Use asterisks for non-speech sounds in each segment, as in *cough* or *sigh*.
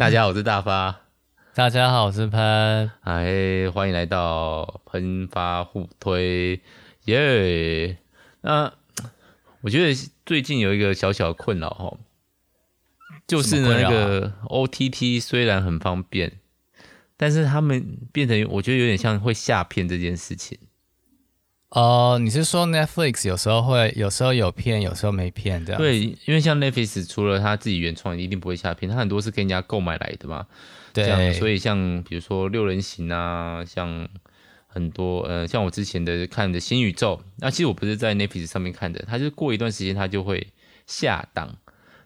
大家好，我是大发。大家好，我是潘。哎，欢迎来到喷发互推，耶、yeah！那我觉得最近有一个小小困扰哈，就是那个 OTT 虽然很方便，但是他们变成我觉得有点像会下片这件事情。哦、uh，你是说 Netflix 有时候会，有时候有片，有时候没片这样？对，因为像 Netflix 除了他自己原创，一定不会下片，他很多是跟人家购买来的嘛。对，所以像比如说六人行啊，像很多呃，像我之前的看的新宇宙，那其实我不是在 Netflix 上面看的，它就过一段时间它就会下档。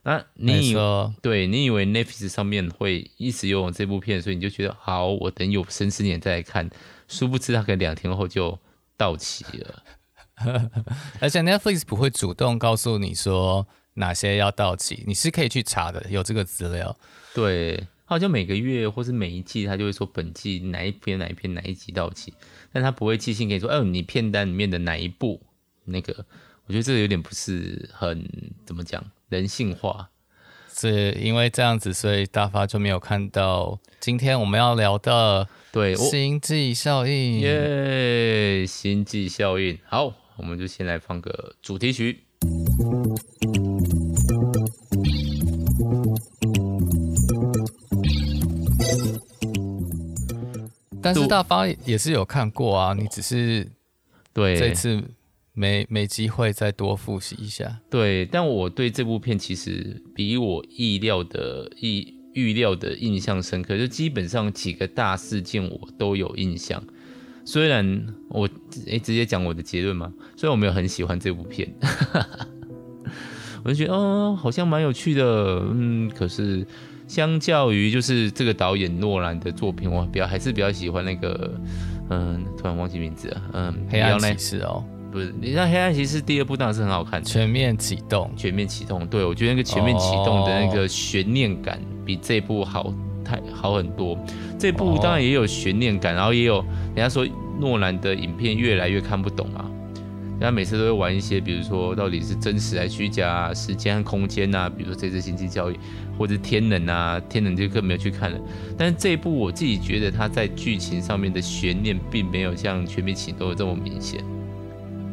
那你以为对，你以为 Netflix 上面会一直有这部片，所以你就觉得好，我等有生之年再来看，殊不知他可能两天后就。到期了，*laughs* 而且 Netflix 不会主动告诉你说哪些要到期，你是可以去查的，有这个资料。对，好像每个月或是每一季，他就会说本季哪一篇、哪一篇、哪一集到期，但他不会寄信给你说，哎，你片单里面的哪一部？那个，我觉得这个有点不是很怎么讲人性化。是因为这样子，所以大发就没有看到今天我们要聊的。对，星际效应，耶！星际效应，好，我们就先来放个主题曲。但是大发也是有看过啊，你只是对这次没没机会再多复习一下。对，但我对这部片其实比我意料的意。预料的印象深刻，就基本上几个大事件我都有印象。虽然我诶、欸、直接讲我的结论嘛，虽然我没有很喜欢这部片，*laughs* 我就觉得哦，好像蛮有趣的，嗯。可是相较于就是这个导演诺兰的作品，我比较还是比较喜欢那个，嗯，突然忘记名字了，嗯，黑暗骑士哦。不是，你像《黑暗骑士》第二部当然是很好看的，全面启动，全面启动。对，我觉得那个全面启动的那个悬念感比这部好太好很多。这部当然也有悬念感，然后也有人家说诺兰的影片越来越看不懂啊，人家每次都会玩一些，比如说到底是真实还是虚假啊，时间和空间啊，比如说这次星际交易或者天能啊，天能就更没有去看了。但是这一部我自己觉得它在剧情上面的悬念并没有像全面启动的这么明显。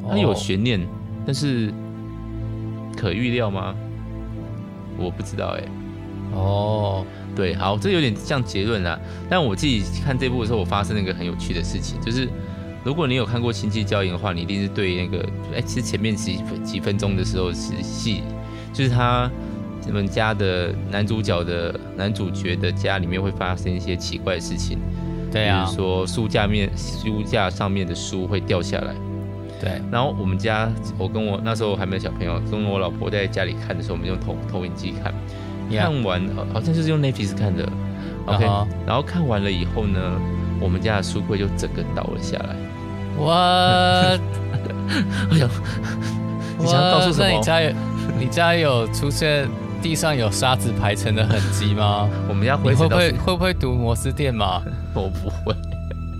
它有悬念，oh. 但是可预料吗？我不知道哎、欸。哦、oh.，对，好，这有点像结论啦。但我自己看这部的时候，我发生了一个很有趣的事情，就是如果你有看过《星际交易》的话，你一定是对那个，哎、欸，其实前面几几分钟的时候是戏，就是他我们家的男主角的男主角的家里面会发生一些奇怪的事情。对啊，比如说书架面书架上面的书会掉下来。对，然后我们家，我跟我那时候还没有小朋友，跟我老婆在家里看的时候，我们用投投影机看.看完好像就是用 Netflix 看的 -huh. 然后看完了以后呢，我们家的书柜就整个倒了下来。*laughs* 我想，你想要告诉什么？那你家有你家有出现地上有沙子排成的痕迹吗？*laughs* 我们家会会不会会不会读摩斯电码？*laughs* 我不会。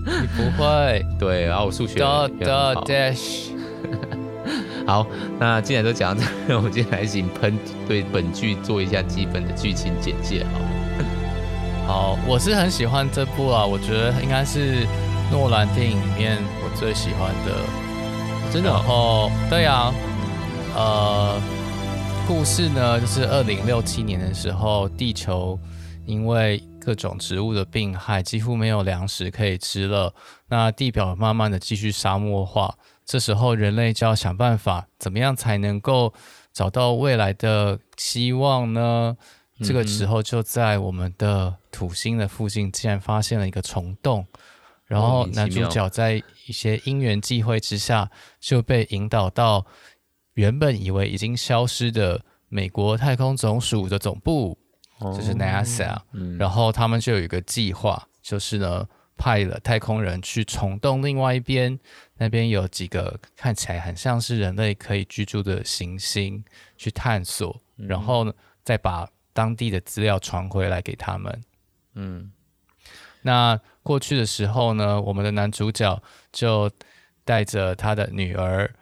你不会对，然后我数学好。*laughs* 好，那既然都讲到这，那我们今天来请喷对本剧做一下基本的剧情简介，好。*laughs* 好，我是很喜欢这部啊，我觉得应该是诺兰电影里面我最喜欢的。真的？哦，对啊，呃，故事呢，就是二零六七年的时候，地球因为各种植物的病害，几乎没有粮食可以吃了。那地表慢慢的继续沙漠化，这时候人类就要想办法，怎么样才能够找到未来的希望呢？嗯、这个时候就在我们的土星的附近，竟然发现了一个虫洞。然后男主角在一些因缘际会之下，就被引导到原本以为已经消失的美国太空总署的总部。就是 NASA，嗯，然后他们就有一个计划，就是呢派了太空人去虫洞另外一边，那边有几个看起来很像是人类可以居住的行星去探索，然后呢再把当地的资料传回来给他们。嗯，那过去的时候呢，我们的男主角就带着他的女儿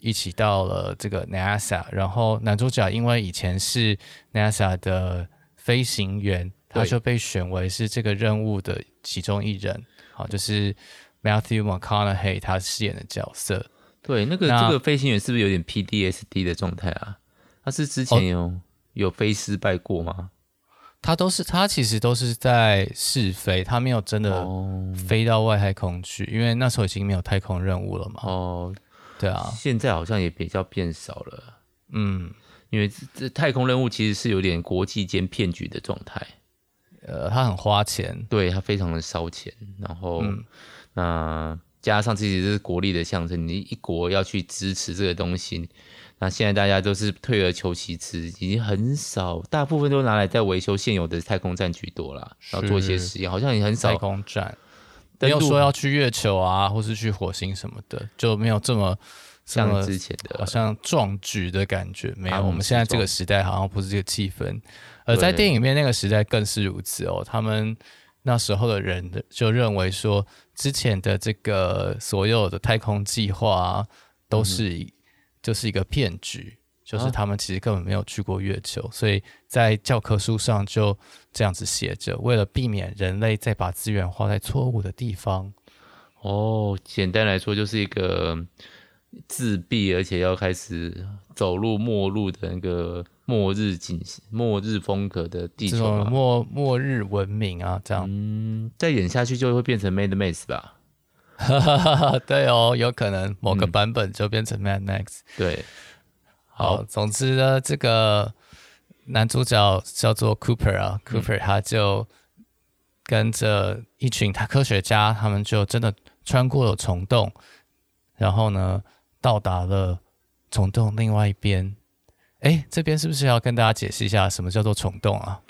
一起到了这个 NASA，然后男主角因为以前是 NASA 的飞行员，他就被选为是这个任务的其中一人，好，就是 Matthew McConaughey 他饰演的角色。对，那个这个飞行员是不是有点 PDSD 的状态啊？他是之前有、哦、有飞失败过吗？他都是他其实都是在试飞，他没有真的飞到外太空去，哦、因为那时候已经没有太空任务了嘛。哦，对啊，现在好像也比较变少了。嗯，因为这太空任务其实是有点国际间骗局的状态。呃，他很花钱，对他非常的烧钱，然后、嗯、那加上这些是国力的象征，你一国要去支持这个东西。那现在大家都是退而求其次，已经很少，大部分都拿来在维修现有的太空站居多了，然后做一些实验，好像也很少。太空站没有说要去月球啊，或是去火星什么的，就没有这么像之前的，好像壮举的感觉。没有，我们现在这个时代好像不是这个气氛，而在电影里面那个时代更是如此哦。他们那时候的人就认为说，之前的这个所有的太空计划啊，都是以。就是一个骗局，就是他们其实根本没有去过月球，啊、所以在教科书上就这样子写着，为了避免人类再把资源花在错误的地方。哦，简单来说就是一个自闭，而且要开始走入末路的那个末日景、末日风格的地球，末末日文明啊，这样。嗯，再演下去就会变成 Mad Max 吧。*laughs* 对哦，有可能某个版本就变成 Mad Max。嗯、对，好，总之呢，这个男主角叫做 Cooper 啊、嗯、，Cooper 他就跟着一群他科学家，他们就真的穿过了虫洞，然后呢，到达了虫洞另外一边。哎，这边是不是要跟大家解释一下什么叫做虫洞啊？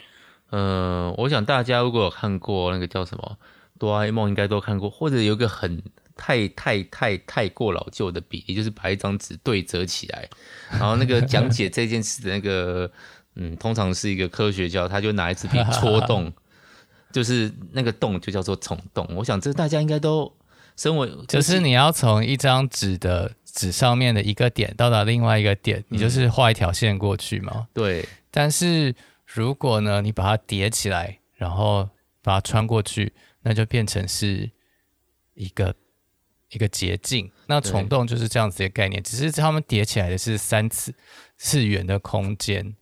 嗯、呃，我想大家如果有看过那个叫什么？哆啦 A 梦应该都看过，或者有一个很太太太太过老旧的比例，就是把一张纸对折起来，然后那个讲解这件事的那个，*laughs* 嗯，通常是一个科学家，他就拿一支笔戳洞，*laughs* 就是那个洞就叫做虫洞。我想这大家应该都身为，就是你要从一张纸的纸上面的一个点到达另外一个点，你就是画一条线过去嘛。嗯、对。但是如果呢，你把它叠起来，然后把它穿过去。那就变成是一个一个捷径，那虫洞就是这样子的概念，只是它们叠起来的是三次次元的空间，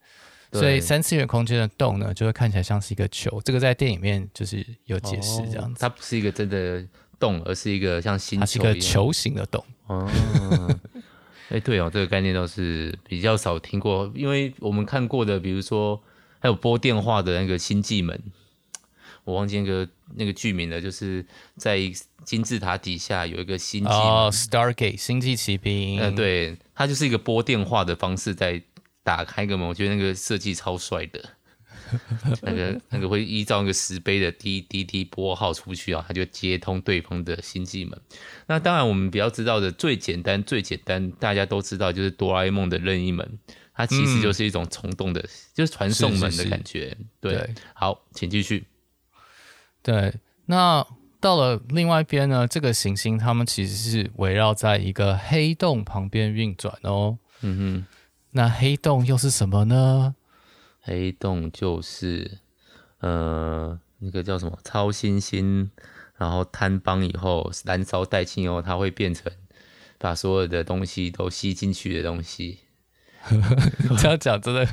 所以三次元空间的洞呢，就会看起来像是一个球。这个在电影里面就是有解释，这样子，哦，它不是一个真的洞，而是一个像星球，它是一个球形的洞。哦，哎、欸，对哦，这个概念倒是比较少听过，因为我们看过的，比如说还有拨电话的那个星际门。我忘记那个那个剧名了，就是在金字塔底下有一个星际哦，Stargate 星际奇兵。呃，对，它就是一个拨电话的方式在打开一个门，我觉得那个设计超帅的。*laughs* 那个那个会依照那个石碑的滴滴滴拨号出去啊，它就接通对方的星际门。那当然，我们比较知道的最简单最简单，大家都知道就是哆啦 A 梦的任意门，它其实就是一种虫洞的，嗯、就是传送门的感觉。是是是对，对，好，请继续。对，那到了另外一边呢？这个行星它们其实是围绕在一个黑洞旁边运转哦。嗯哼，那黑洞又是什么呢？黑洞就是呃，那个叫什么超新星，然后坍方以后燃烧殆尽以后，它会变成把所有的东西都吸进去的东西。*laughs* 这样讲真的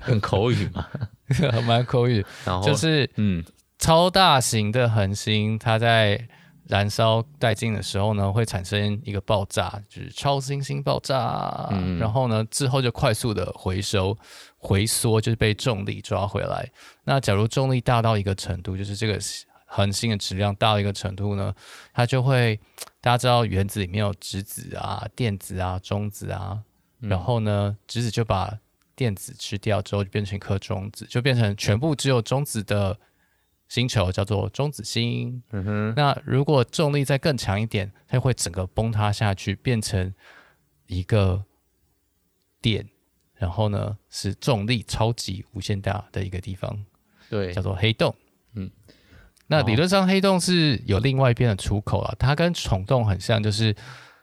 很口语嘛？*laughs* 蛮口语，然后就是嗯。超大型的恒星，它在燃烧殆尽的时候呢，会产生一个爆炸，就是超新星爆炸。嗯，然后呢，之后就快速的回收、回缩，就是被重力抓回来。那假如重力大到一个程度，就是这个恒星的质量大到一个程度呢，它就会，大家知道原子里面有质子啊、电子啊、中子啊，然后呢，质子就把电子吃掉之后，就变成一颗中子，就变成全部只有中子的。星球叫做中子星。嗯哼，那如果重力再更强一点，它会整个崩塌下去，变成一个点，然后呢是重力超级无限大的一个地方，对，叫做黑洞。嗯，那理论上黑洞是有另外一边的出口啊，它跟虫洞很像，就是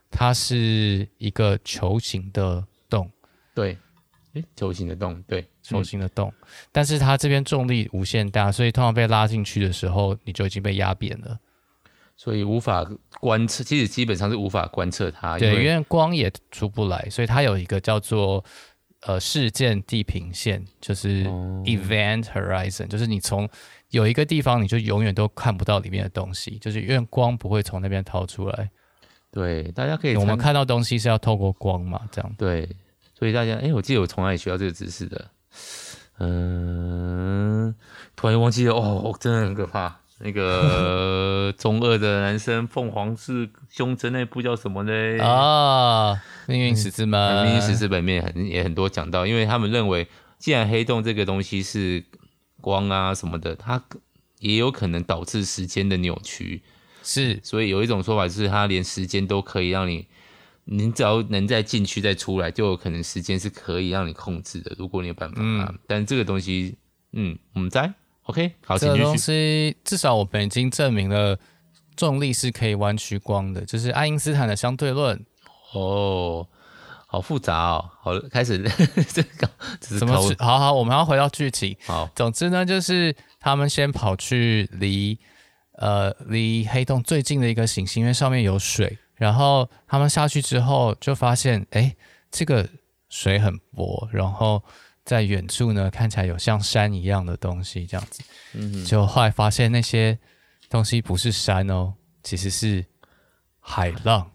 它是一个球形的洞。对，诶，球形的洞，对，球形的洞，嗯、但是它这边重力无限大，所以通常被拉进去的时候，你就已经被压扁了，所以无法观测，其实基本上是无法观测它，对，因为，因为光也出不来，所以它有一个叫做呃事件地平线，就是 event horizon，、哦、就是你从有一个地方，你就永远都看不到里面的东西，就是因为光不会从那边逃出来。对，大家可以，我们看到东西是要透过光嘛，这样。对，所以大家，哎，我记得我从哪里学到这个知识的？嗯，突然忘记了，哦，真的很可怕。那个 *laughs* 中二的男生凤凰式胸针那部叫什么呢？啊，命运十字门。命运十字门里面很也很多讲到，因为他们认为，既然黑洞这个东西是光啊什么的，它也有可能导致时间的扭曲。是，所以有一种说法是，它连时间都可以让你，你只要能在进去再出来，就有可能时间是可以让你控制的。如果你有办法，嗯，但这个东西，嗯，我们在 OK，好，这个东西至少我们已经证明了重力是可以弯曲光的，就是爱因斯坦的相对论。哦，好复杂哦，好，开始 *laughs* 这个怎么？好好，我们要回到剧情。好，总之呢，就是他们先跑去离。呃，离黑洞最近的一个行星，因为上面有水，然后他们下去之后就发现，哎，这个水很薄，然后在远处呢看起来有像山一样的东西，这样子，嗯，就后来发现那些东西不是山哦，其实是海浪，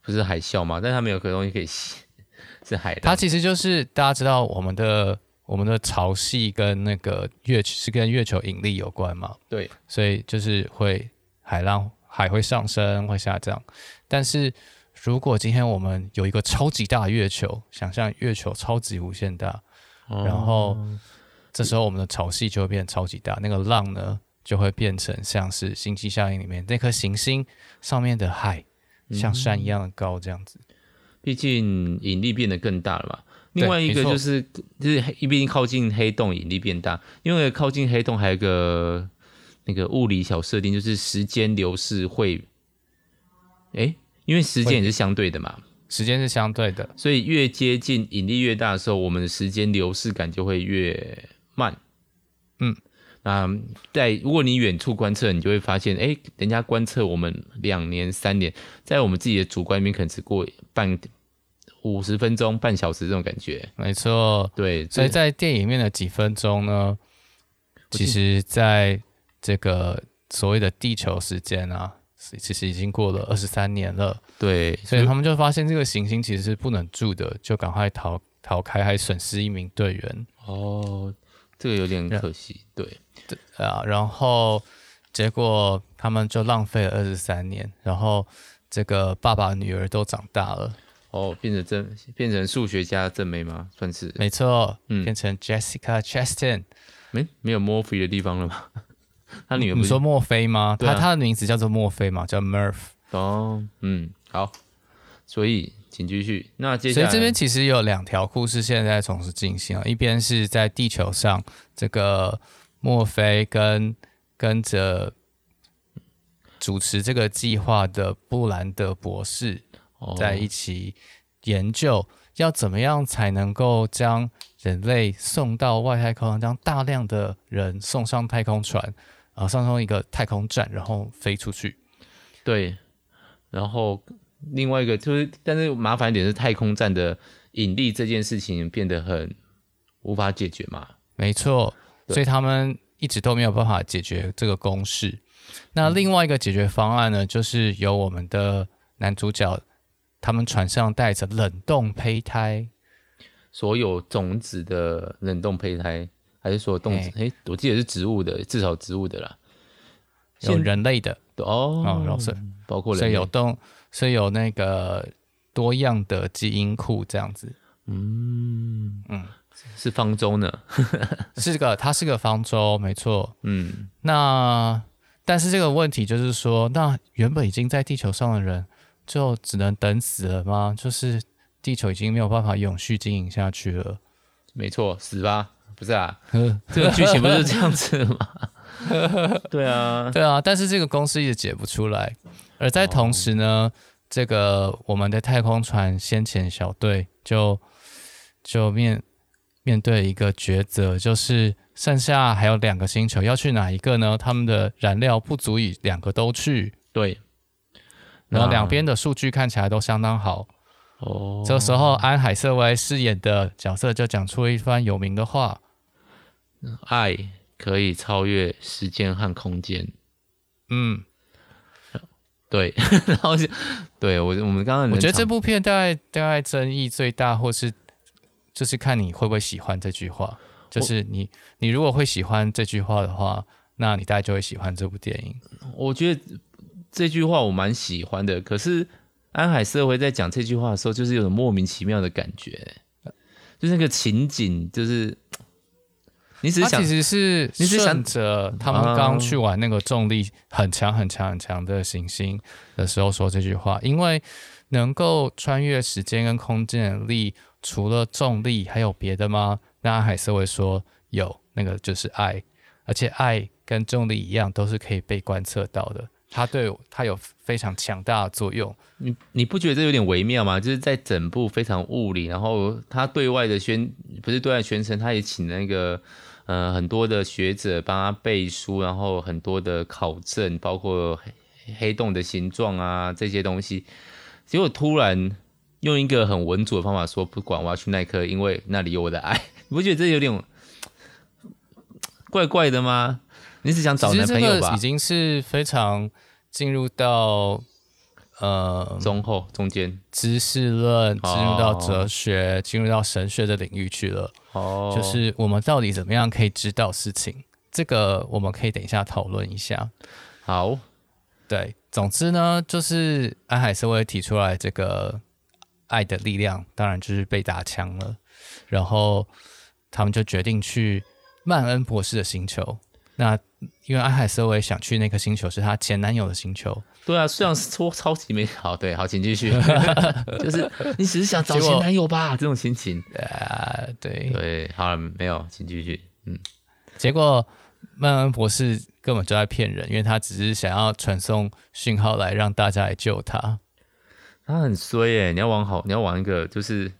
不是海啸吗？但他们有个东西可以吸，*laughs* 是海浪，它其实就是大家知道我们的。我们的潮汐跟那个月是跟月球引力有关嘛？对，所以就是会海浪海会上升会下降。但是如果今天我们有一个超级大的月球，想象月球超级无限大，哦、然后这时候我们的潮汐就会变超级大，那个浪呢就会变成像是星际效应里面那颗行星上面的海，像山一样的高这样子。毕竟引力变得更大了嘛。另外一个就是，就是毕竟靠近黑洞引力变大，因为靠近黑洞还有一个那个物理小设定，就是时间流逝会，哎，因为时间也是相对的嘛，时间是相对的，所以越接近引力越大的时候，我们的时间流逝感就会越慢。嗯，那在如果你远处观测，你就会发现，哎，人家观测我们两年、三年，在我们自己的主观里面可能只过半。五十分钟、半小时这种感觉，没错，对。所以在电影里面的几分钟呢，其实在这个所谓的地球时间啊，其实已经过了二十三年了。对，所以他们就发现这个行星其实是不能住的，就赶快逃逃开，还损失一名队员。哦，这个有点可惜。对，对啊，然后结果他们就浪费了二十三年，然后这个爸爸女儿都长大了。哦，变成正变成数学家正妹吗？算是没错，嗯，变成 Jessica Chastain，没没有 Morphy 的地方了吗？他女儿不你说墨菲吗？他、啊、他的名字叫做墨菲嘛，叫 Murph。哦，嗯，好，所以请继续。那接下来，所以这边其实有两条故事现在在同时进行啊，一边是在地球上，这个墨菲跟跟着主持这个计划的布兰德博士。在一起研究要怎么样才能够将人类送到外太空，将大量的人送上太空船，啊，上升一个太空站，然后飞出去。对，然后另外一个就是，但是麻烦一点是太空站的引力这件事情变得很无法解决嘛？没错，所以他们一直都没有办法解决这个公式。那另外一个解决方案呢，就是由我们的男主角。他们船上带着冷冻胚胎，所有种子的冷冻胚胎，还是说动植？哎、欸，我记得是植物的，至少植物的啦。有人类的哦，然后是包括所以有动，所以有那个多样的基因库这样子。嗯嗯，是方舟呢？*laughs* 是个，它是个方舟，没错。嗯，那但是这个问题就是说，那原本已经在地球上的人。就只能等死了吗？就是地球已经没有办法永续经营下去了。没错，死吧？不是啊，*laughs* 这个剧情不是这样子吗？*laughs* 对啊，对啊。但是这个公式一直解不出来。而在同时呢，哦、这个我们的太空船先遣小队就就面面对一个抉择，就是剩下还有两个星球，要去哪一个呢？他们的燃料不足以两个都去。对，然后两边的数据看起来都相当好。哦，这时候安海瑟薇饰演的角色就讲出了一番有名的话：“爱可以超越时间和空间。”嗯。对，*laughs* 然后是，对我我们刚刚，我觉得这部片大概大概争议最大，或是就是看你会不会喜欢这句话。就是你你如果会喜欢这句话的话，那你大概就会喜欢这部电影。我觉得这句话我蛮喜欢的，可是安海社会在讲这句话的时候，就是有种莫名其妙的感觉，就是那个情景，就是。你只是想，他其实是想着他们刚去玩那个重力很强很强很强的行星的时候说这句话，因为能够穿越时间跟空间的力，除了重力还有别的吗？那安海瑟薇说有，那个就是爱，而且爱跟重力一样，都是可以被观测到的，它对它有非常强大的作用。你你不觉得这有点微妙吗？就是在整部非常物理，然后他对外的宣不是对外宣称，他也请那个。呃，很多的学者帮他背书，然后很多的考证，包括黑洞的形状啊这些东西，结果突然用一个很稳妥的方法说，不管我要去那颗，因为那里有我的爱，你不觉得这有点怪怪的吗？你是想找男朋友吧？已经是非常进入到。呃，中后中间知识论进入到哲学，进、哦、入到神学的领域去了。哦，就是我们到底怎么样可以知道事情？这个我们可以等一下讨论一下。好，对，总之呢，就是安海瑟薇提出来这个爱的力量，当然就是被打枪了。然后他们就决定去曼恩博士的星球。那因为安海瑟薇想去那颗星球，是她前男友的星球。对啊，虽然说超级美好，对，好，请继续。*laughs* *laughs* 就是你只是想找前男友吧，这种心情。啊，对对，好了，没有，请继续。嗯，结果曼恩博士根本就在骗人，因为他只是想要传送讯号来让大家来救他。他很衰耶，你要往好，你要往一个，就是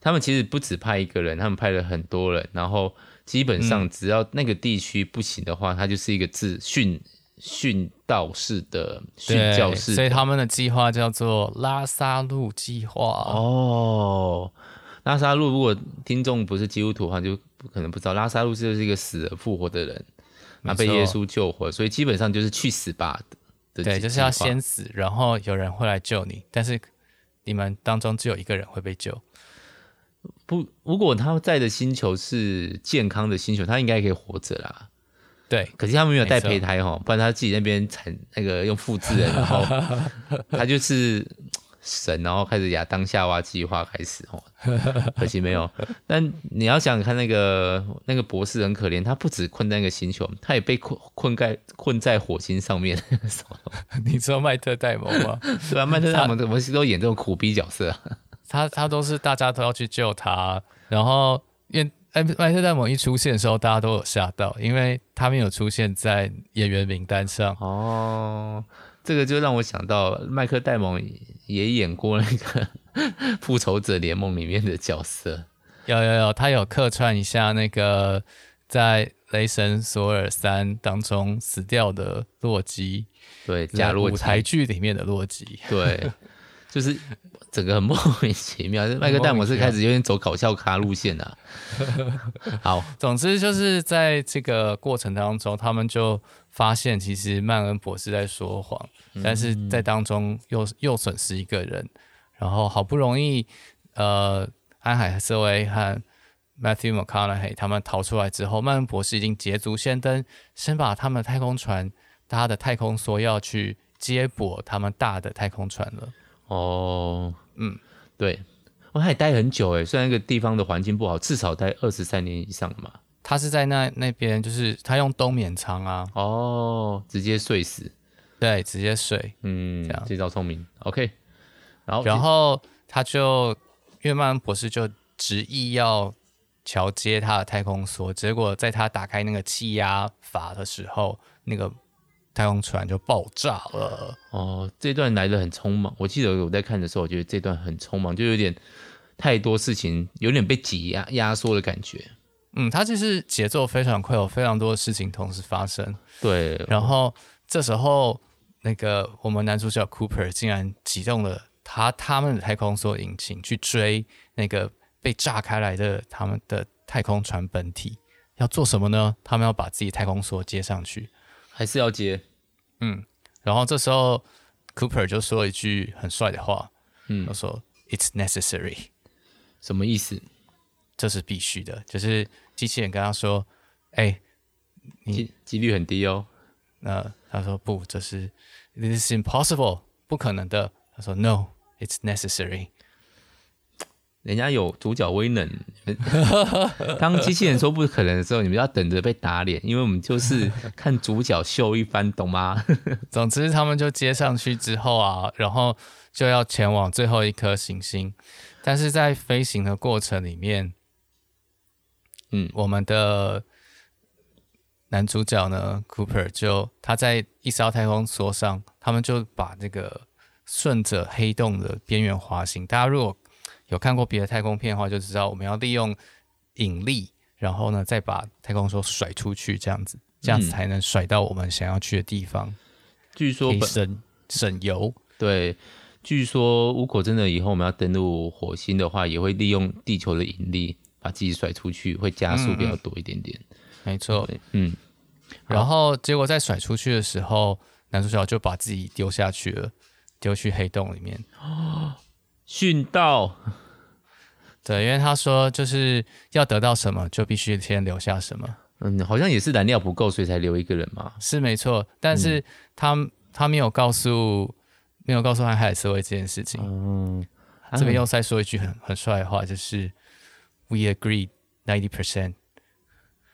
他们其实不止派一个人，他们派了很多人，然后。基本上，只要那个地区不行的话，嗯、它就是一个自训训道式的训教室。所以他们的计划叫做拉萨路计划。哦，拉萨路，如果听众不是基督徒的话，就不可能不知道，拉萨路就是一个死而复活的人，他被耶稣救活，所以基本上就是去死吧的。对，就是要先死，然后有人会来救你，但是你们当中只有一个人会被救。不，如果他在的星球是健康的星球，他应该可以活着啦。对，可是他们没有带胚胎哈，不然他自己那边产那个用复制人，然后 *laughs* 他就是神，然后开始亚当夏娃计划开始哦。可惜没有。但你要想看那个那个博士很可怜，他不止困在那个星球，他也被困困在困在火星上面。*laughs* 你知道麦特戴蒙吗？对啊，麦特戴蒙怎么都演这种苦逼角色。他他都是大家都要去救他，然后因为哎麦特戴蒙一出现的时候，大家都有吓到，因为他没有出现在演员名单上。哦，这个就让我想到麦克戴蒙也演过那个 *laughs* 复仇者联盟里面的角色。有有有，他有客串一下那个在雷神索尔三当中死掉的洛基，对，假如舞台剧里面的洛基，*laughs* 对，就是。整个很莫名其妙，*laughs* 麦克戴姆是开始有点走搞笑咖路线啊。好，总之就是在这个过程当中，他们就发现其实曼恩博士在说谎，但是在当中又又损失一个人，然后好不容易呃安海瑟薇和 Matthew McConaughey 他们逃出来之后，曼恩博士已经捷足先登，先把他们的太空船搭的太空梭要去接驳他们大的太空船了。哦。嗯，对，我他也待很久诶，虽然那个地方的环境不好，至少待二十三年以上嘛。他是在那那边，就是他用冬眠舱啊。哦，直接睡死。对，直接睡。嗯，这样这招聪明。OK，然后然后他就因为曼恩博士就执意要桥接他的太空梭，结果在他打开那个气压阀的时候，那个。太空船就爆炸了。哦，这段来的很匆忙。我记得我在看的时候，我觉得这段很匆忙，就有点太多事情，有点被挤压压缩的感觉。嗯，它就是节奏非常快，有非常多的事情同时发生。对，然后这时候那个我们男主角 Cooper 竟然启动了他他们的太空梭引擎去追那个被炸开来的他们的太空船本体，要做什么呢？他们要把自己太空梭接上去，还是要接？嗯，然后这时候 Cooper 就说了一句很帅的话，嗯，他说 "It's necessary"，什么意思？这是必须的，就是机器人跟他说：“哎，你几率很低哦。”那他说：“不，这是 This is impossible，不可能的。”他说：“No，it's necessary。”人家有主角威能，*laughs* 当机器人说不可能的时候，你们要等着被打脸，因为我们就是看主角秀一番，懂吗？*laughs* 总之，他们就接上去之后啊，然后就要前往最后一颗行星，但是在飞行的过程里面，嗯，我们的男主角呢，Cooper 就他在一艘太空梭上，他们就把这个顺着黑洞的边缘滑行。大家如果有看过别的太空片的话，就知道我们要利用引力，然后呢，再把太空梭甩出去，这样子，这样子才能甩到我们想要去的地方。嗯、据说省省油。对，据说如果真的以后我们要登陆火星的话，也会利用地球的引力把自己甩出去，会加速比较多一点点。嗯、没错，嗯。然后结果在甩出去的时候，男主角就把自己丢下去了，丢去黑洞里面。哦 *gasps* 殉道，对，因为他说就是要得到什么，就必须先留下什么。嗯，好像也是燃料不够，所以才留一个人嘛。是没错，但是他、嗯、他没有告诉没有告诉安海瑟薇这件事情。嗯，这边又再说一句很很帅的话，就是 We agree ninety percent。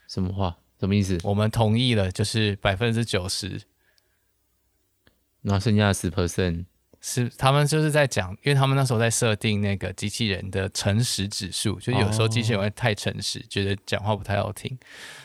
什么话？什么意思？我们同意了，就是百分之九十，那剩下的十 percent。是他们就是在讲，因为他们那时候在设定那个机器人的诚实指数，就有时候机器人会太诚实，哦、觉得讲话不太好听，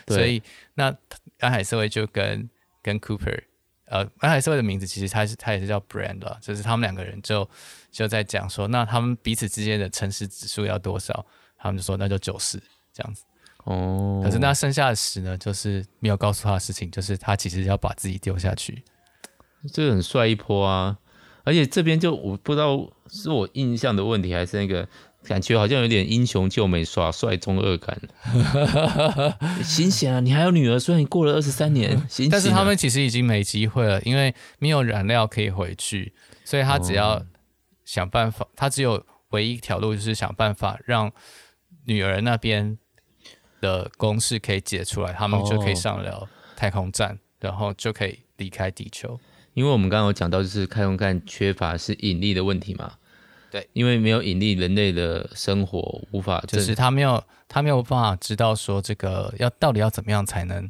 所以那安海瑟薇就跟跟 Cooper，呃，安海瑟薇的名字其实他是他也是叫 Brand 啦，就是他们两个人就就在讲说，那他们彼此之间的诚实指数要多少？他们就说那就九十这样子。哦，可是那剩下的十呢，就是没有告诉他的事情，就是他其实要把自己丢下去，这很帅一波啊。而且这边就我不知道是我印象的问题，还是那个感觉好像有点英雄救美耍帅中二感。*laughs* 醒醒啊！你还有女儿，虽然你过了二十三年，*laughs* 醒醒啊，但是他们其实已经没机会了，因为没有燃料可以回去，所以他只要想办法，哦、他只有唯一一条路就是想办法让女儿那边的公式可以解出来，他们就可以上了太空站，哦、然后就可以离开地球。因为我们刚刚有讲到，就是太空站缺乏是引力的问题嘛。对，因为没有引力，人类的生活无法，就是他没有他没有办法知道说这个要到底要怎么样才能，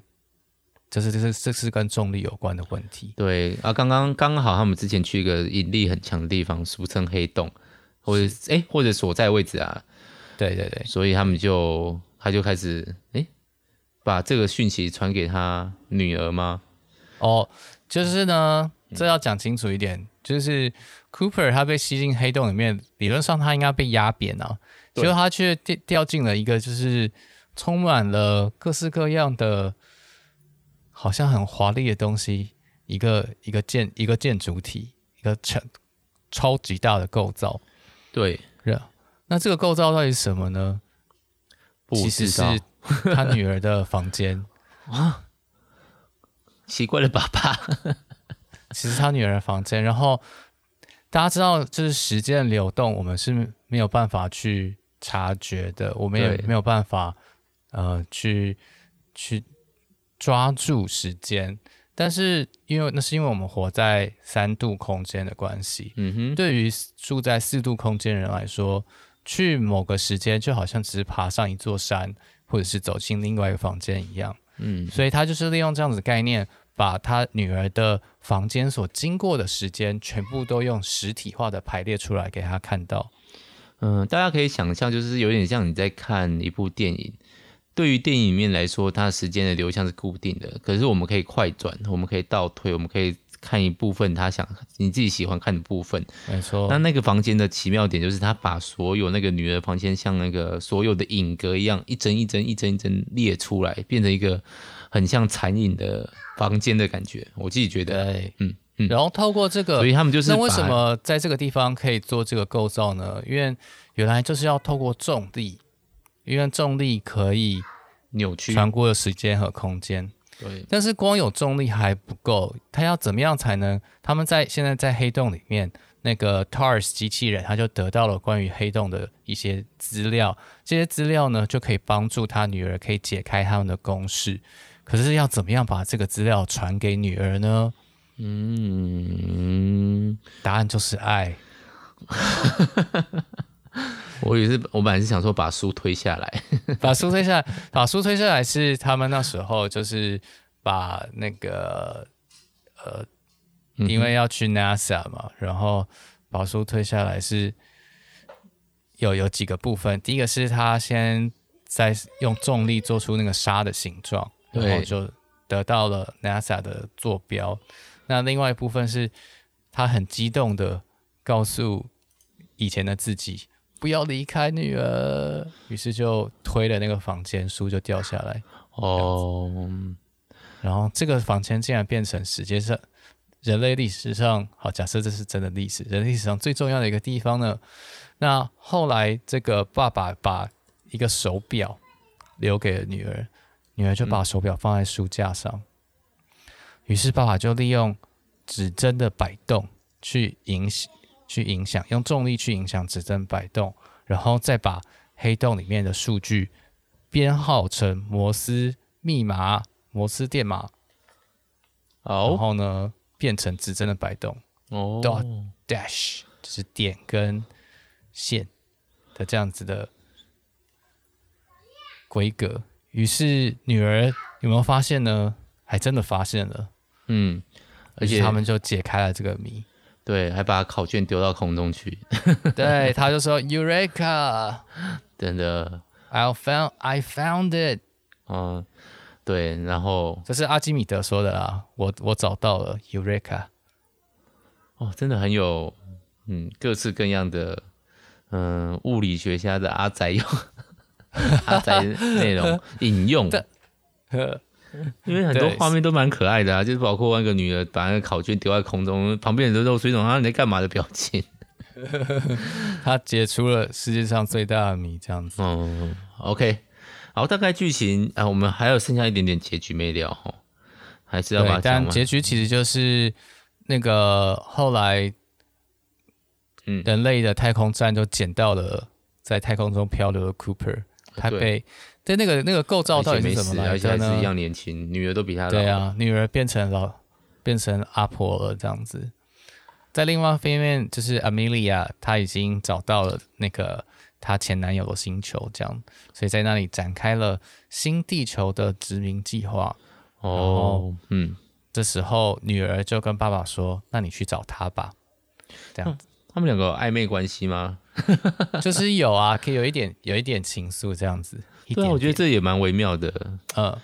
就是这是这是跟重力有关的问题。对啊，刚刚刚好他们之前去一个引力很强的地方，俗称黑洞，或者哎或者所在位置啊。对对对，所以他们就他就开始哎把这个讯息传给他女儿吗？哦，就是呢。这要讲清楚一点，就是 Cooper 他被吸进黑洞里面，理论上他应该被压扁啊，结果他却掉掉进了一个就是充满了各式各样的，好像很华丽的东西，一个一个建一个建筑体，一个超超级大的构造。对，那这个构造到底是什么呢？其实是他女儿的房间 *laughs* 啊，奇怪的爸爸。其实他女儿的房间，然后大家知道，就是时间的流动，我们是没有办法去察觉的，我们也没有办法呃去去抓住时间。但是因为那是因为我们活在三度空间的关系，嗯哼，对于住在四度空间人来说，去某个时间就好像只是爬上一座山，或者是走进另外一个房间一样，嗯，所以他就是利用这样子的概念。把他女儿的房间所经过的时间，全部都用实体化的排列出来给他看到。嗯，大家可以想象，就是有点像你在看一部电影。对于电影里面来说，它时间的流向是固定的，可是我们可以快转，我们可以倒退，我们可以看一部分他想你自己喜欢看的部分。没错。那那个房间的奇妙点就是，他把所有那个女儿房间像那个所有的影格一样，一帧一帧一帧一帧列出来，变成一个很像残影的房间的感觉。我自己觉得，对嗯嗯。然后透过这个，所以他们就是那为什么在这个地方可以做这个构造呢？因为原来就是要透过重力，因为重力可以扭曲穿过时间和空间。对，但是光有重力还不够，他要怎么样才能？他们在现在在黑洞里面，那个 TARS 机器人他就得到了关于黑洞的一些资料，这些资料呢就可以帮助他女儿可以解开他们的公式。可是要怎么样把这个资料传给女儿呢？嗯，答案就是爱。*laughs* 我也是，我本来是想说把书推下来，*laughs* 把书推下来，把书推下来是他们那时候就是把那个呃，因为要去 NASA 嘛，然后把书推下来是有有几个部分，第一个是他先在用重力做出那个沙的形状，然后就得到了 NASA 的坐标。那另外一部分是他很激动的告诉以前的自己。不要离开女儿，于是就推了那个房间，书就掉下来。哦，然后这个房间竟然变成世界上人类历史上，好，假设这是真的历史，人类历史上最重要的一个地方呢。那后来这个爸爸把一个手表留给了女儿，女儿就把手表放在书架上，于是爸爸就利用指针的摆动去影响。去影响，用重力去影响指针摆动，然后再把黑洞里面的数据编号成摩斯密码、摩斯电码，哦，然后呢变成指针的摆动，哦，dot dash 就是点跟线的这样子的规格。于是女儿有没有发现呢？还真的发现了，嗯，而且他们就解开了这个谜。对，还把考卷丢到空中去。*laughs* 对，他就说 “Eureka”，真的，I found, I found it。嗯，对，然后这是阿基米德说的啊，我我找到了 Eureka。哦，真的很有，嗯，各式各样的，嗯，物理学家的阿宅用 *laughs* 阿宅内容 *laughs* 引用。*laughs* 因为很多画面都蛮可爱的啊，就是包括那个女的把那个考卷丢在空中，旁边人都露出一种“啊你在干嘛”的表情。他解除了世界上最大的谜，这样子。嗯，*laughs* OK，好，大概剧情啊，我们还有剩下一点点结局没聊哈，还是要把它。但结局其实就是那个后来，嗯，人类的太空站就捡到了在太空中漂流的 Cooper，他被。对，那个那个构造到底是什么来着呢？而且还是一样年轻，女儿都比他老。对啊，女儿变成老，变成阿婆了这样子。在另外一面，就是 Amelia，她已经找到了那个她前男友的星球，这样，所以在那里展开了新地球的殖民计划。哦，嗯，这时候女儿就跟爸爸说：“那你去找他吧。”这样子，他们两个有暧昧关系吗？*laughs* 就是有啊，可以有一点，有一点情愫这样子。对啊，我觉得这也蛮微妙的。嗯，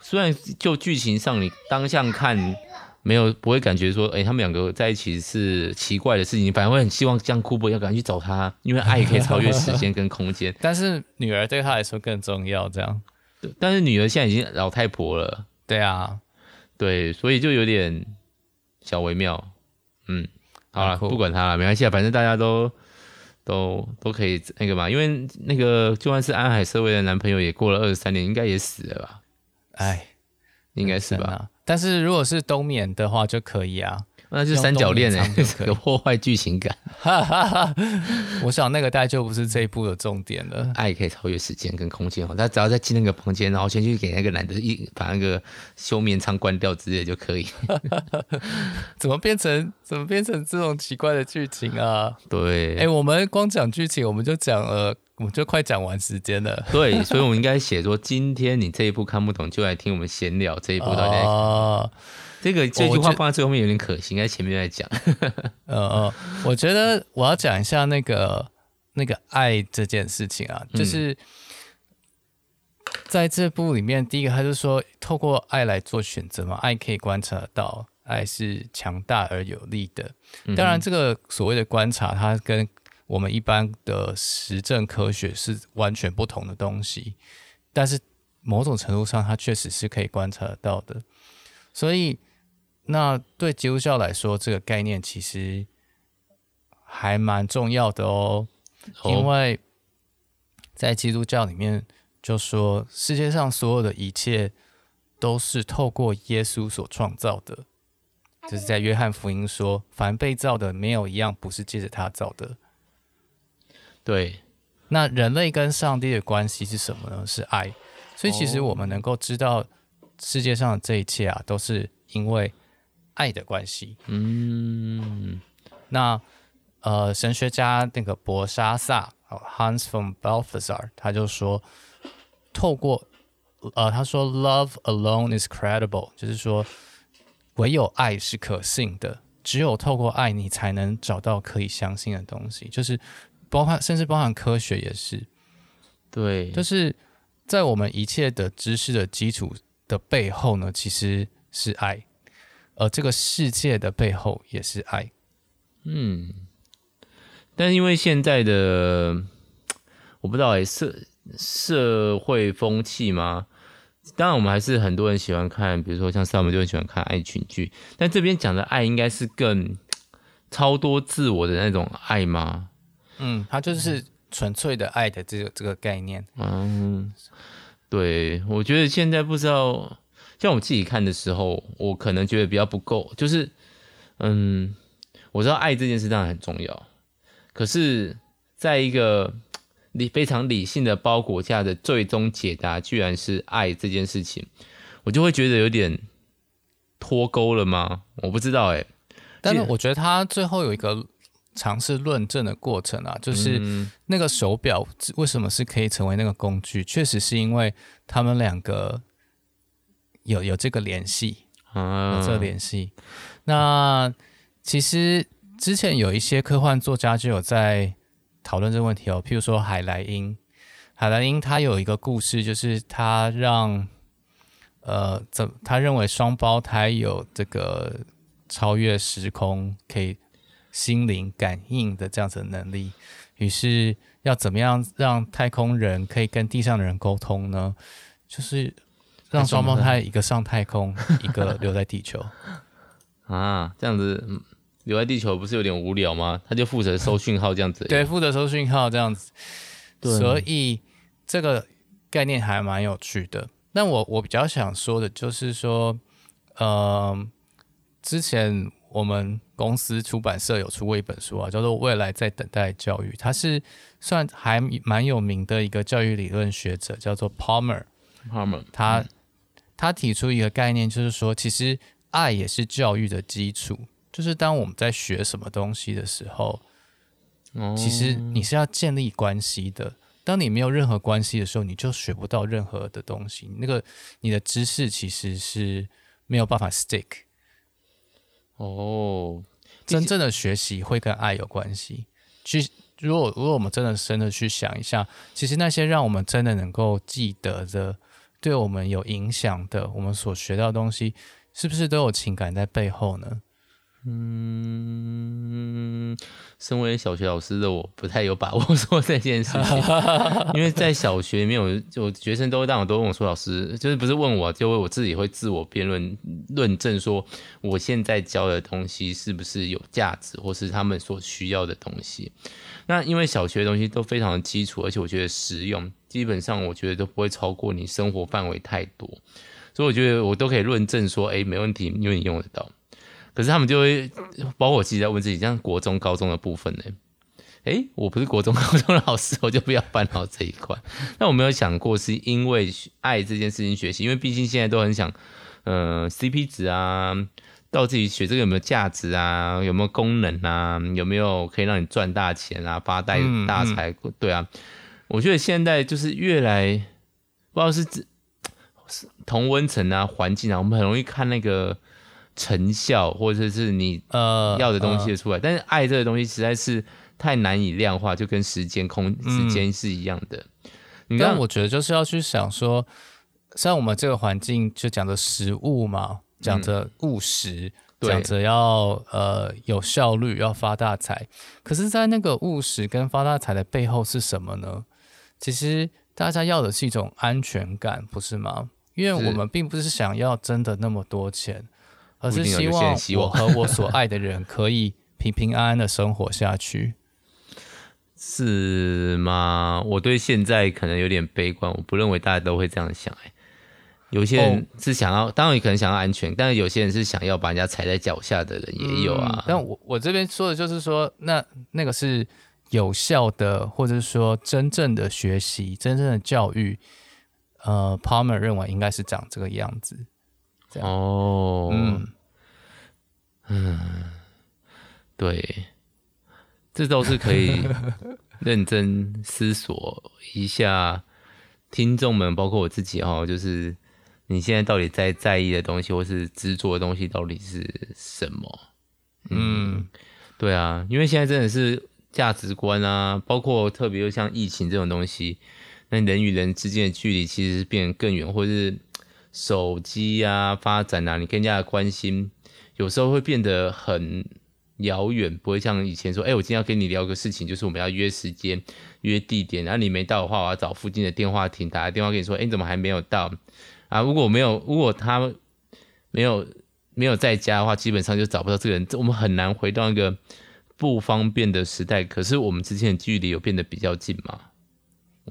虽然就剧情上你当下看没有不会感觉说，哎，他们两个在一起是奇怪的事情，反而会很希望像库珀要赶紧去找他，因为爱可以超越时间跟空间。*laughs* 但是女儿对他来说更重要，这样。但是女儿现在已经老太婆了。对啊，对，所以就有点小微妙。嗯，好了，不管他了，没关系啊，反正大家都。都都可以那个嘛，因为那个就算是安海社会的男朋友也过了二十三年，应该也死了吧？哎，应该是吧？但是如果是冬眠的话就可以啊。那就三角恋哎，*laughs* 有破坏剧情感。*laughs* 我想那个大概就不是这一部的重点了。爱可以超越时间跟空间哦，他只要再进那个房间，然后先去给那个男的一把那个休眠舱关掉之类就可以。*laughs* 怎么变成怎么变成这种奇怪的剧情啊？对，哎、欸，我们光讲剧情，我们就讲了，我们就快讲完时间了。对，所以我们应该写说，今天你这一部看不懂，就来听我们闲聊这一部到底。哦这个这句话放在最后面有点可惜，应该前面在讲。嗯 *laughs* 嗯，我觉得我要讲一下那个那个爱这件事情啊，就是在这部里面，第一个他就说透过爱来做选择嘛，爱可以观察到，爱是强大而有力的。当然，这个所谓的观察，它跟我们一般的实证科学是完全不同的东西，但是某种程度上，它确实是可以观察得到的。所以，那对基督教来说，这个概念其实还蛮重要的哦，因为在基督教里面就说，世界上所有的一切都是透过耶稣所创造的，就是在约翰福音说，凡被造的没有一样不是借着他造的。对，那人类跟上帝的关系是什么呢？是爱。所以其实我们能够知道世界上的这一切啊，都是因为爱的关系。嗯，那呃，神学家那个博沙萨 Hans von Balthasar，他就说，透过呃，他说 Love alone is credible，就是说唯有爱是可信的，只有透过爱，你才能找到可以相信的东西，就是包含甚至包含科学也是。对，就是。在我们一切的知识的基础的背后呢，其实是爱，而这个世界的背后也是爱。嗯，但因为现在的我不知道哎，社社会风气吗？当然，我们还是很多人喜欢看，比如说像上面就很喜欢看爱情剧。但这边讲的爱，应该是更超多自我的那种爱吗？嗯，它就是。纯粹的爱的这个这个概念，嗯，对，我觉得现在不知道，像我自己看的时候，我可能觉得比较不够，就是，嗯，我知道爱这件事当然很重要，可是在一个 *tsk* 理非常理性的包裹下的最终解答，居然是爱这件事情，我就会觉得有点脱钩了吗？我不知道哎、欸，但是我觉得他最后有一个。尝试论证的过程啊，就是那个手表为什么是可以成为那个工具？确实是因为他们两个有有这个联系，有这个联系。那其实之前有一些科幻作家就有在讨论这个问题哦，譬如说海莱因，海莱因他有一个故事，就是他让呃，怎他认为双胞胎有这个超越时空可以。心灵感应的这样子的能力，于是要怎么样让太空人可以跟地上的人沟通呢？就是让双胞胎一个上太空，一个 *laughs* 留在地球啊，这样子留在地球不是有点无聊吗？他就负责收讯号这样子，*laughs* 对，负责收讯号这样子。所以这个概念还蛮有趣的。那我我比较想说的就是说，嗯、呃，之前。我们公司出版社有出过一本书啊，叫做《未来在等待教育》，他是算还蛮有名的一个教育理论学者，叫做 Palmer。Palmer，他他提出一个概念，就是说，其实爱也是教育的基础。就是当我们在学什么东西的时候，其实你是要建立关系的。当你没有任何关系的时候，你就学不到任何的东西。那个你的知识其实是没有办法 stick。哦，真正的学习会跟爱有关系。去，如果如果我们真的深的去想一下，其实那些让我们真的能够记得的，对我们有影响的，我们所学到的东西，是不是都有情感在背后呢？嗯，身为小学老师的我不太有把握 *laughs* 说这件事情，因为在小学里面有，就学生都当我都问我说，老师就是不是问我，就我自己会自我辩论论证说，我现在教的东西是不是有价值，或是他们所需要的东西。那因为小学的东西都非常的基础，而且我觉得实用，基本上我觉得都不会超过你生活范围太多，所以我觉得我都可以论证说，哎，没问题，因为你用得到。可是他们就会，包括我自己在问自己，像国中、高中的部分呢？哎，我不是国中、*laughs* 高中的老师，我就不要烦恼这一块。那我没有想过是因为爱这件事情学习，因为毕竟现在都很想，呃，CP 值啊，到自己学这个有没有价值啊，有没有功能啊，有没有可以让你赚大钱啊，发大大财？嗯嗯对啊，我觉得现在就是越来，不知道是是同温层啊、环境啊，我们很容易看那个。成效或者是你呃要的东西出来，但是爱这个东西实在是太难以量化，就跟时间空时间是一样的。嗯、你看，我觉得就是要去想说，像我们这个环境就讲的食物嘛，讲着务实，讲着要呃有效率，要发大财。可是，在那个务实跟发大财的背后是什么呢？其实大家要的是一种安全感，不是吗？因为我们并不是想要真的那么多钱，而是希望我和我所 *laughs* 爱的人可以平平安安的生活下去。是吗？我对现在可能有点悲观，我不认为大家都会这样想。哎，有些人是想要，当然也可能想要安全，但是有些人是想要把人家踩在脚下的人也有啊。嗯，但我我这边说的就是说，那那个是有效的，或者说真正的学习，真正的教育。呃，Palmer 认为应该是长这个样子。这样哦，嗯嗯，对。这都是可以 *laughs* 认真思索一下，听众们，包括我自己哦，就是你现在到底在在意的东西，或是执着的东西，到底是什么？嗯，对啊，因为现在真的是价值观啊，包括特别又像疫情这种东西，那人与人之间的距离其实是变得更远，或是手机啊发展啊，你跟人家的关心有时候会变得很。遥远不会像以前说，哎、我今天要跟你聊个事情，就是我们要约时间、约地点，然后你没到的话，我要找附近的电话亭打个电话跟你说，哎、你怎么还没有到？啊，如果没有，如果他没有没有在家的话，基本上就找不到这个人。我们很难回到一个不方便的时代。可是我们之间的距离有变得比较近吗？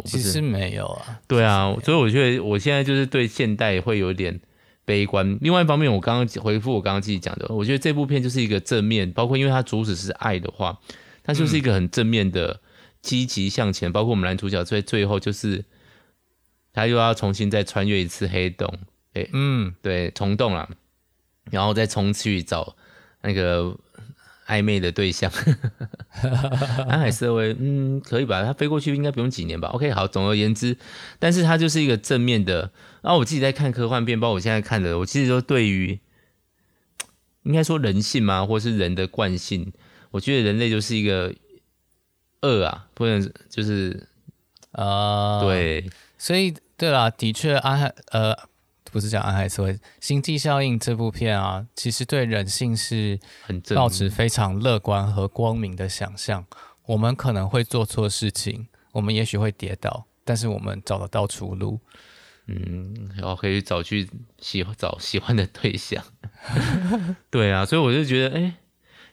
其实没有啊。对啊，所以我觉得我现在就是对现代会有点。悲观。另外一方面，我刚刚回复我刚刚自己讲的，我觉得这部片就是一个正面，包括因为它主旨是爱的话，它就是一个很正面的、积极向前。包括我们男主角在最后，就是他又要重新再穿越一次黑洞，哎，嗯，对，虫洞了，然后再冲去找那个暧昧的对象。安海瑟薇，嗯，可以吧？他飞过去应该不用几年吧？OK，好。总而言之，但是它就是一个正面的。然后我自己在看科幻片，包括我现在看的，我其实都对于应该说人性嘛，或是人的惯性，我觉得人类就是一个恶啊，不能就是啊，呃、对，所以对啦，的确，安海呃，不是讲安海瑟薇，《星际效应》这部片啊，其实对人性是很抱持非常乐观和光明的想象。我们可能会做错事情，我们也许会跌倒，但是我们找得到出路。嗯，然后可以找去喜欢找喜欢的对象，*laughs* 对啊，所以我就觉得，哎，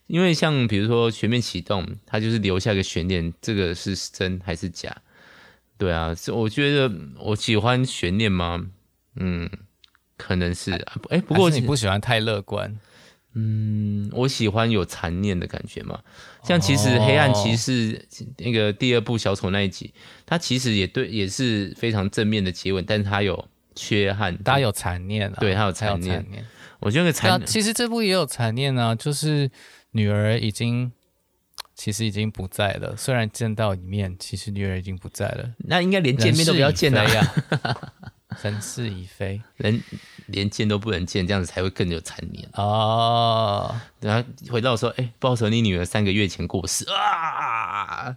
因为像比如说全面启动，它就是留下一个悬念，这个是真还是假？对啊，是我觉得我喜欢悬念吗？嗯，可能是，哎，不过你不喜欢太乐观。嗯，我喜欢有残念的感觉嘛，像其实《黑暗骑士》那个第二部小丑那一集，它其实也对，也是非常正面的结尾，但是它有缺憾，它有残念啊，对，它有残念。我觉得残，其实这部也有残念啊，就是女儿已经其实已经不在了，虽然见到一面，其实女儿已经不在了，那应该连见面都不要见了呀，人事已非，*laughs* 人。连见都不能见，这样子才会更有残念哦。然后回到说，哎、欸，不好意思，你女儿三个月前过世啊，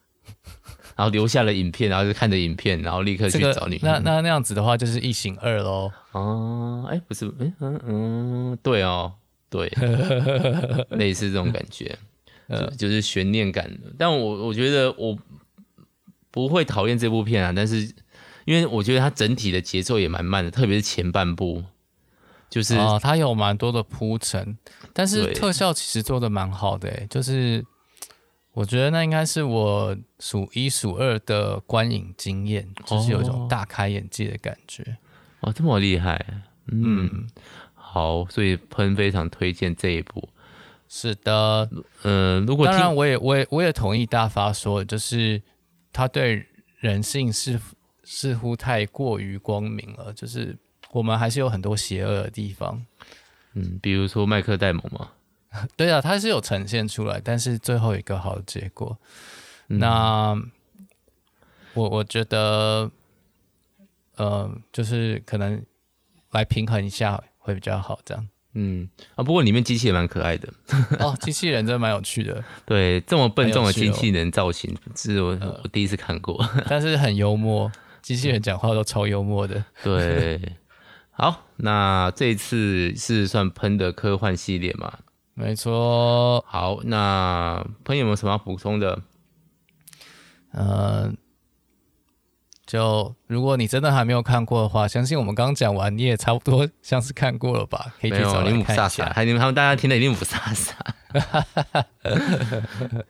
*laughs* 然后留下了影片，然后就看着影片，然后立刻去找女儿。那那那样子的话，就是一醒二喽。哦，哎、欸，不是，哎、欸，嗯嗯，对哦，对，*laughs* 类似这种感觉，就就是悬念感。但我我觉得我不会讨厌这部片啊，但是。因为我觉得它整体的节奏也蛮慢的，特别是前半部，就是啊，它有蛮多的铺陈，但是特效其实做的蛮好的，欸，就是我觉得那应该是我数一数二的观影经验，就是有一种大开眼界的感觉。哦，这么厉害，嗯，嗯好，所以喷非常推荐这一部。是的，嗯、呃，如果当然我也我也我也同意大发说，就是他对人性是。似乎太过于光明了，就是我们还是有很多邪恶的地方，嗯，比如说麦克戴蒙嘛，对啊，他是有呈现出来，但是最后一个好的结果，嗯、那我我觉得，呃，就是可能来平衡一下会比较好，这样，嗯啊，不过里面机器也蛮可爱的，*laughs* 哦，机器人真的蛮有趣的，对，这么笨重的机器人造型，是我、呃、我第一次看过，但是很幽默。机器人讲话都超幽默的，对，好，那这一次是算喷的科幻系列嘛？没错。好，那喷有没有什么要补充的？呃，就如果你真的还没有看过的话，相信我们刚讲完，你也差不多像是看过了吧？可以去找来看一下。还你们他们大家听的一定不傻傻。*laughs*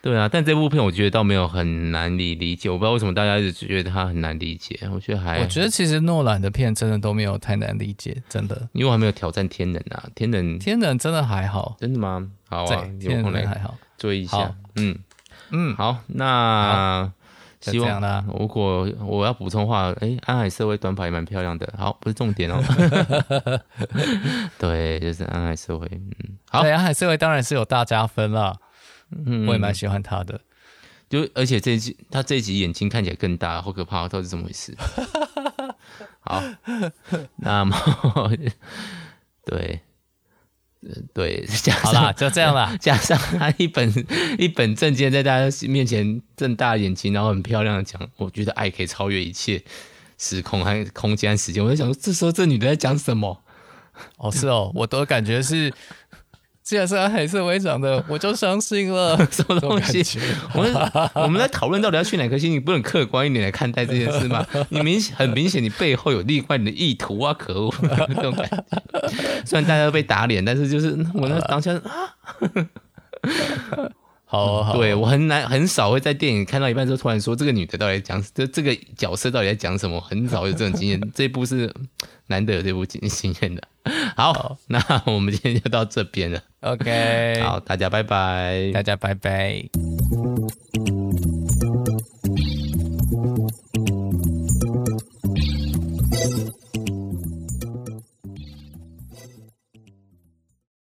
对啊，但这部片我觉得倒没有很难理理解，我不知道为什么大家一直觉得它很难理解。我觉得还，我觉得其实诺兰的片真的都没有太难理解，真的。因为我还没有挑战天能啊，天能天能真的还好，真的吗？好啊，有空来还好，注意一下。嗯嗯，好，那希望呢，如果我要补充的话，哎，安海社会短跑也蛮漂亮的。好，不是重点哦。*laughs* 对，就是安海社会。嗯，好，安海社会当然是有大加分了。嗯，我也蛮喜欢他的，就而且这一集他这一集眼睛看起来更大，好可怕，到底是怎么回事？*laughs* 好，那么 *laughs* 对，对，加上好啦，就这样啦，*laughs* 加上他一本一本正经在大家面前瞪大眼睛，然后很漂亮的讲，我觉得爱可以超越一切时空和空间时间。我在想说，这时候这女的在讲什么？哦，是哦，我都感觉是。既然是安海瑟薇讲的，我就相信了。*laughs* 什么东西？我们我们在讨论到底要去哪颗星，你不能客观一点来看待这件事吗？*laughs* 你明显很明显，你背后有另外你的意图啊！可恶，*laughs* 这种感觉。虽然大家都被打脸，但是就是我那当下啊。好好，对我很难很少会在电影看到一半之后突然说这个女的到底讲这这个角色到底在讲什么，很少有这种经验。*laughs* 这部是难得有这部经经验的。*laughs* 好，那我们今天就到这边了。OK，好，大家拜拜，大家拜拜。